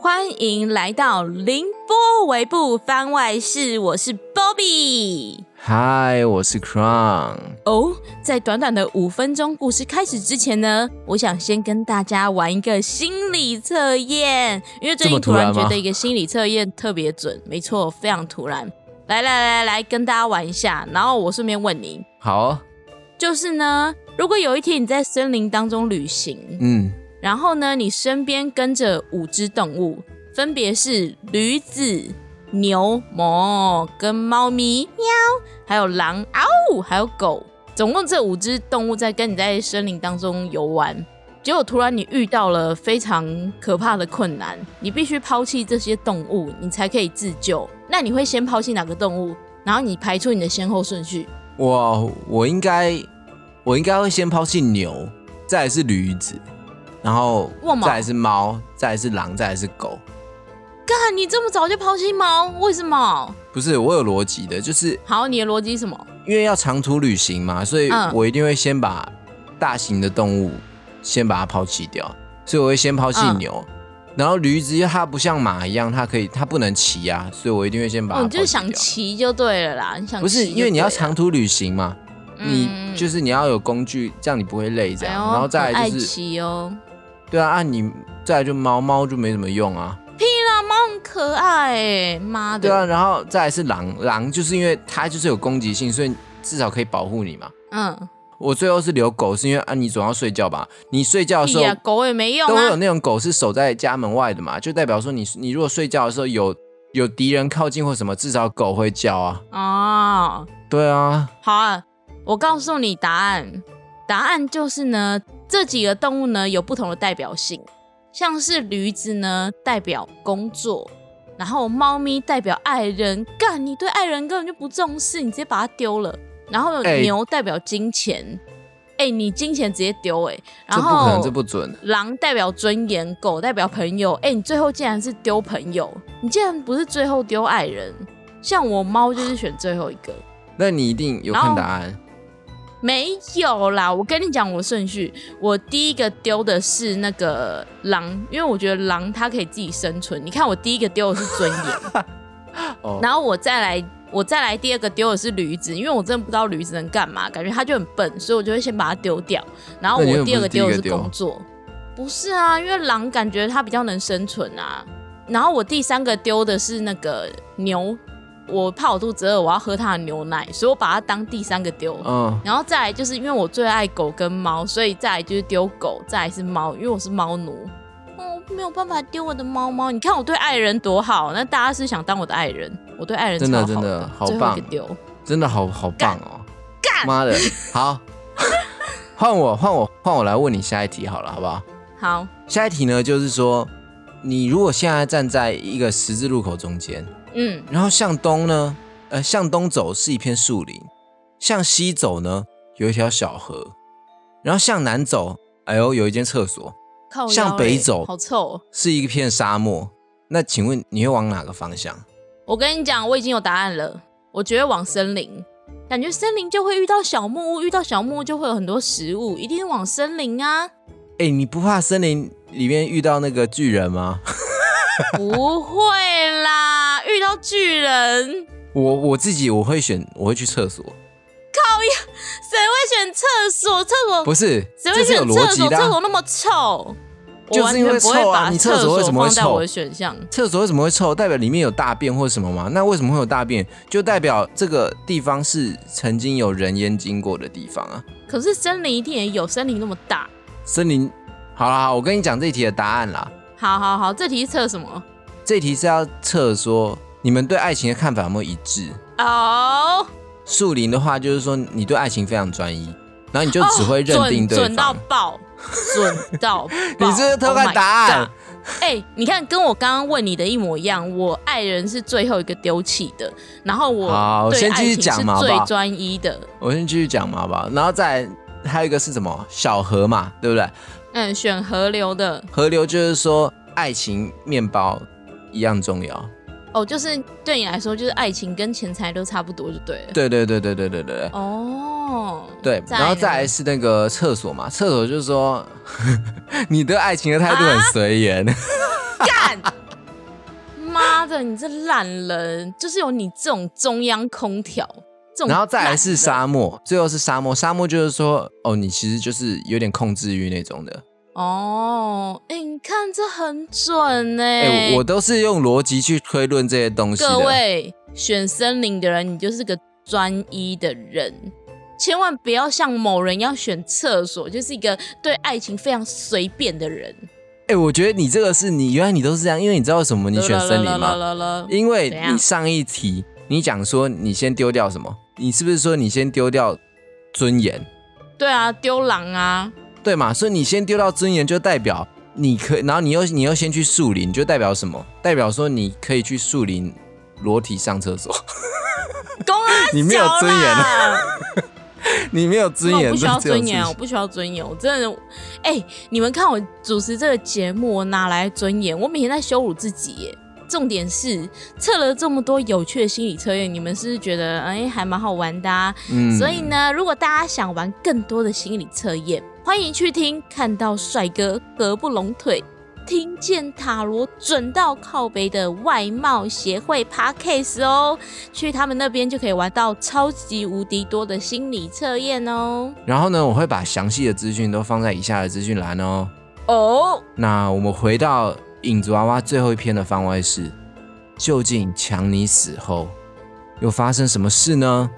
欢迎来到凌波微步番外室，我是 Bobby。嗨，我是 Crown。哦，在短短的五分钟故事开始之前呢，我想先跟大家玩一个心理测验，因为最近突然觉得一个心理测验特别准，没错，非常突然。来来来来，跟大家玩一下，然后我顺便问你，好，就是呢，如果有一天你在森林当中旅行，嗯。然后呢，你身边跟着五只动物，分别是驴子、牛、魔跟猫咪喵，还有狼嗷，还有狗。总共这五只动物在跟你在森林当中游玩。结果突然你遇到了非常可怕的困难，你必须抛弃这些动物，你才可以自救。那你会先抛弃哪个动物？然后你排出你的先后顺序。我我应该我应该会先抛弃牛，再是驴子。然后再来是猫，再来是狼，再来是狗。干，你这么早就抛弃猫，为什么？不是我有逻辑的，就是好，你的逻辑什么？因为要长途旅行嘛，所以我一定会先把大型的动物先把它抛弃掉，所以我会先抛弃牛。然后驴子，它不像马一样，它可以，它不能骑啊，所以我一定会先把它。你就是想骑就对了啦，你想不是因为你要长途旅行嘛？你就是你要有工具，这样你不会累，这样，然后再来就是骑哦。对啊，按你再来就猫猫就没什么用啊。屁啦，猫很可爱哎，妈的。对啊，然后再来是狼，狼就是因为它就是有攻击性，所以至少可以保护你嘛。嗯。我最后是留狗，是因为啊，你总要睡觉吧？你睡觉的时候，狗也没用啊。都有那种狗是守在家门外的嘛，就代表说你你如果睡觉的时候有有敌人靠近或什么，至少狗会叫啊。哦。对啊。好啊，我告诉你答案，答案就是呢。这几个动物呢有不同的代表性，像是驴子呢代表工作，然后猫咪代表爱人，干你对爱人根本就不重视，你直接把它丢了。然后牛代表金钱，哎，你金钱直接丢，哎，然后这不可能，这不准。狼代表尊严，狗代表朋友，哎，你最后竟然是丢朋友，你竟然不是最后丢爱人，像我猫就是选最后一个。那你一定有看答案。没有啦，我跟你讲我顺序，我第一个丢的是那个狼，因为我觉得狼它可以自己生存。你看我第一个丢的是尊严，然后我再来，我再来第二个丢的是驴子，因为我真的不知道驴子能干嘛，感觉它就很笨，所以我就会先把它丢掉。然后我第二个丢的是工作，不是啊，因为狼感觉它比较能生存啊。然后我第三个丢的是那个牛。我怕我肚子饿，我要喝它的牛奶，所以我把它当第三个丢。嗯，然后再来就是因为我最爱狗跟猫，所以再来就是丢狗，再来是猫，因为我是猫奴。哦，没有办法丢我的猫猫。你看我对爱人多好，那大家是想当我的爱人，我对爱人真的真的好棒，丢真的好好棒哦。干妈的，好，换我换我换我来问你下一题好了，好不好？好，下一题呢就是说，你如果现在站在一个十字路口中间。嗯，然后向东呢，呃，向东走是一片树林，向西走呢有一条小河，然后向南走，哎呦，有一间厕所。向北走，好臭，是一片沙漠。那请问你会往哪个方向？我跟你讲，我已经有答案了。我觉得往森林，感觉森林就会遇到小木屋，遇到小木屋就会有很多食物，一定是往森林啊。哎，你不怕森林里面遇到那个巨人吗？不会啦，遇到巨人，我我自己我会选，我会去厕所。靠呀，谁会选厕所？厕所不是，谁会选厕所？厕所那么臭，就是因为臭啊！你厕所为什么会臭？我的选项，厕所为什么会臭？代表里面有大便或什么吗？那为什么会有大便？就代表这个地方是曾经有人烟经过的地方啊。可是森林一定也有，森林那么大。森林，好啦，我跟你讲这题的答案啦。好好好，这题是测什么？这题是要测说你们对爱情的看法有没有一致哦。树林的话，就是说你对爱情非常专一，然后你就只会认定对方，准到爆，准到。你是不是偷看答案？哎，你看跟我刚刚问你的一模一样。我爱人是最后一个丢弃的，然后我先继续讲嘛，最专一的。我先继续讲嘛，好不好？然后再还有一个是什么？小河嘛，对不对？嗯，选河流的。河流就是说，爱情面包一样重要。哦，就是对你来说，就是爱情跟钱财都差不多，就对了。对对对对对对对。哦。对，然后再来是那个厕所嘛，厕所就是说，你对爱情的态度很随缘。干，妈的，你这懒人，就是有你这种中央空调，然后再来是沙漠，最后是沙漠。沙漠就是说，哦，你其实就是有点控制欲那种的。哦，哎，你看这很准哎！哎，我都是用逻辑去推论这些东西各位选森林的人，你就是个专一的人，千万不要像某人要选厕所，就是一个对爱情非常随便的人。哎，我觉得你这个是你原来你都是这样，因为你知道为什么你选森林吗？因为你上一题你讲说你先丢掉什么？你是不是说你先丢掉尊严？对啊，丢狼啊！对嘛？所以你先丢到尊严，就代表你可，然后你又你又先去树林，就代表什么？代表说你可以去树林裸体上厕所。公安，你没有尊严 你没有尊严，我不需要尊严，我不需要尊严，我真的，哎，你们看我主持这个节目，我哪来尊严？我每天在羞辱自己耶。重点是测了这么多有趣的心理测验，你们是不是觉得哎还蛮好玩的？嗯，所以呢，如果大家想玩更多的心理测验，欢迎去听。看到帅哥合不拢腿，听见塔罗准到靠背的外貌协会 Parkcase 哦，去他们那边就可以玩到超级无敌多的心理测验哦。然后呢，我会把详细的资讯都放在以下的资讯栏哦。哦，那我们回到。影子娃娃最后一篇的番外是：究竟强尼死后又发生什么事呢？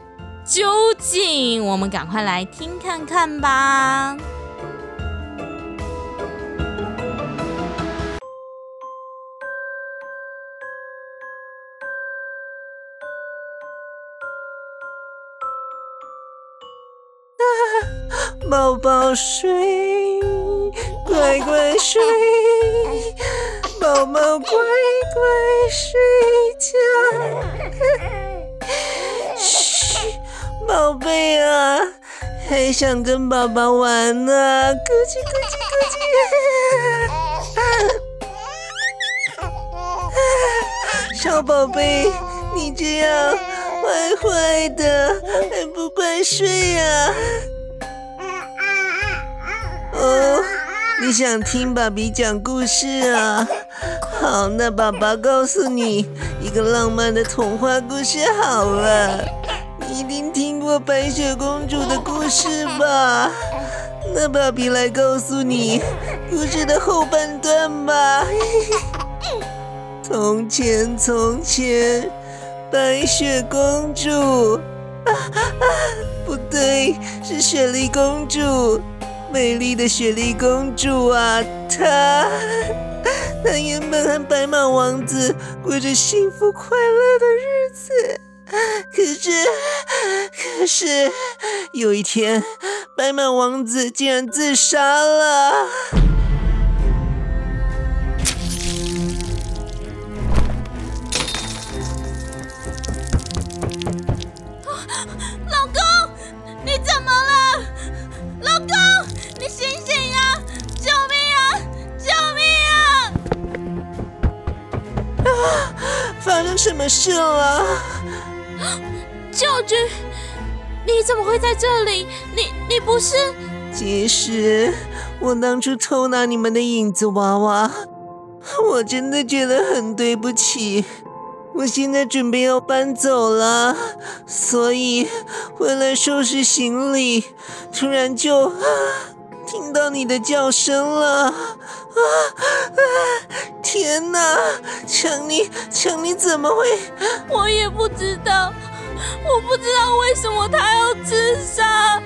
究竟我们赶快来听看看吧。宝宝睡，乖乖睡。宝宝乖乖睡觉，嘘，宝贝啊，还想跟爸爸玩呢，咕叽咕叽咕叽。小宝贝，你这样坏坏的，还不快睡呀？哦，你想听爸比讲故事啊？好，那爸爸告诉你一个浪漫的童话故事好了。你一定听过白雪公主的故事吧？那爸比来告诉你故事的后半段吧。从前，从前，白雪公主，啊啊，不对，是雪莉公主，美丽的雪莉公主啊，她。他原本和白马王子过着幸福快乐的日子，可是，可是有一天，白马王子竟然自杀了。发生什么事了？教君，你怎么会在这里？你你不是？其实我当初偷拿你们的影子娃娃，我真的觉得很对不起。我现在准备要搬走了，所以回来收拾行李，突然就。听到你的叫声了！啊啊！天哪，强尼，强尼怎么会？我也不知道，我不知道为什么他要自杀，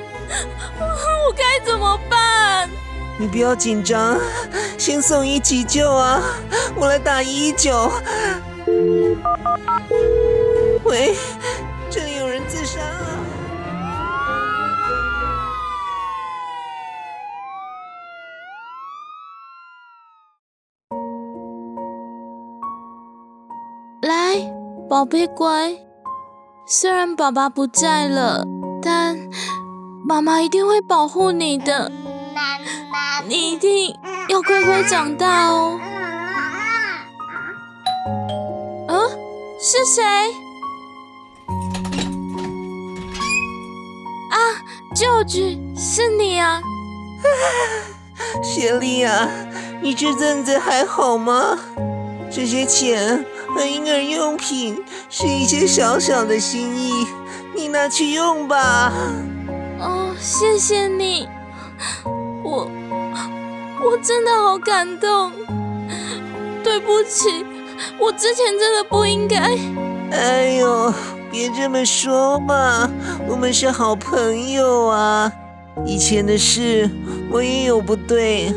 我该怎么办？你不要紧张，先送医急救啊！我来打一一九。喂，这里有人自杀宝贝乖，虽然爸爸不在了，但妈妈一定会保护你的。你一定要乖乖长大哦。嗯，是谁？啊，舅舅，是你啊！雪莉啊，你这阵子还好吗？这些钱。和婴儿用品，是一些小小的心意，你拿去用吧。哦，谢谢你，我我真的好感动。对不起，我之前真的不应该。哎呦，别这么说嘛，我们是好朋友啊。以前的事我也有不对，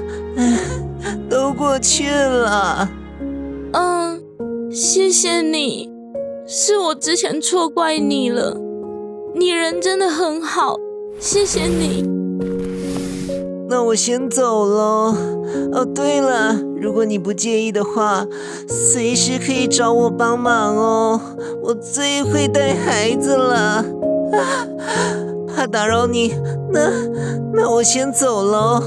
都过去了。嗯，谢谢你，是我之前错怪你了。你人真的很好，谢谢你。那我先走了。哦，对了，如果你不介意的话，随时可以找我帮忙哦。我最会带孩子了。怕打扰你，那那我先走喽。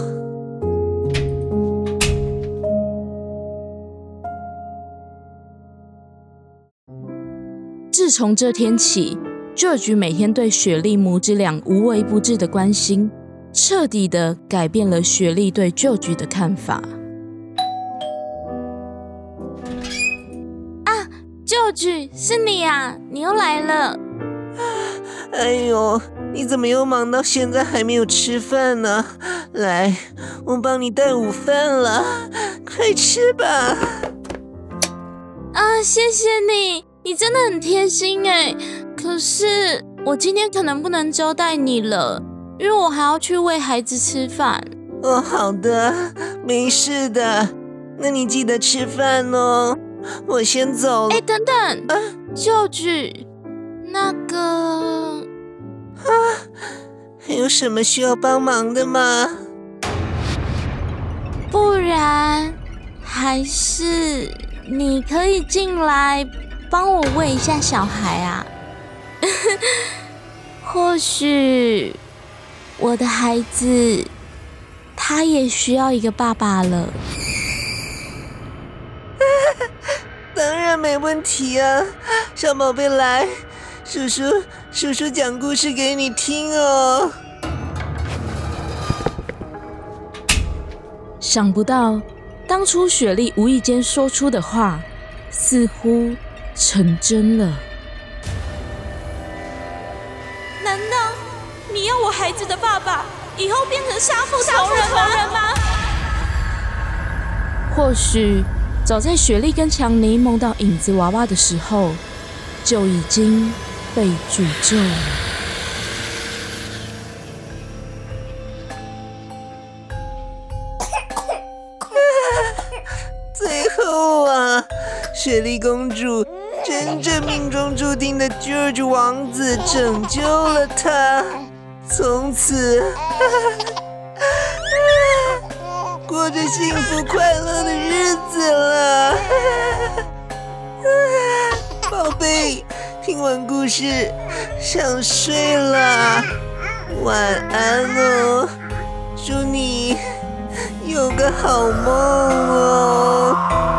自从这天起，George 每天对雪莉母子俩无微不至的关心，彻底的改变了雪莉对 George 的看法。啊，George，是你啊，你又来了。哎呦！你怎么又忙到现在还没有吃饭呢？来，我帮你带午饭了，快吃吧。啊，谢谢你，你真的很贴心哎。可是我今天可能不能招待你了，因为我还要去喂孩子吃饭。哦，好的，没事的。那你记得吃饭哦。我先走了。哎，等等，啊，舅舅，那个。啊，还有什么需要帮忙的吗？不然，还是你可以进来帮我喂一下小孩啊。或许我的孩子他也需要一个爸爸了。当然没问题啊，小宝贝来。叔叔，叔叔讲故事给你听哦。想不到，当初雪莉无意间说出的话，似乎成真了。难道你要我孩子的爸爸以后变成杀父仇人吗？或许，早在雪莉跟强尼梦到影子娃娃的时候，就已经。被诅咒了。最后啊，雪莉公主真正命中注定的 George 王子拯救了她，从此 过着幸福快乐的日子了。宝贝。听完故事，想睡了，晚安哦，祝你有个好梦哦。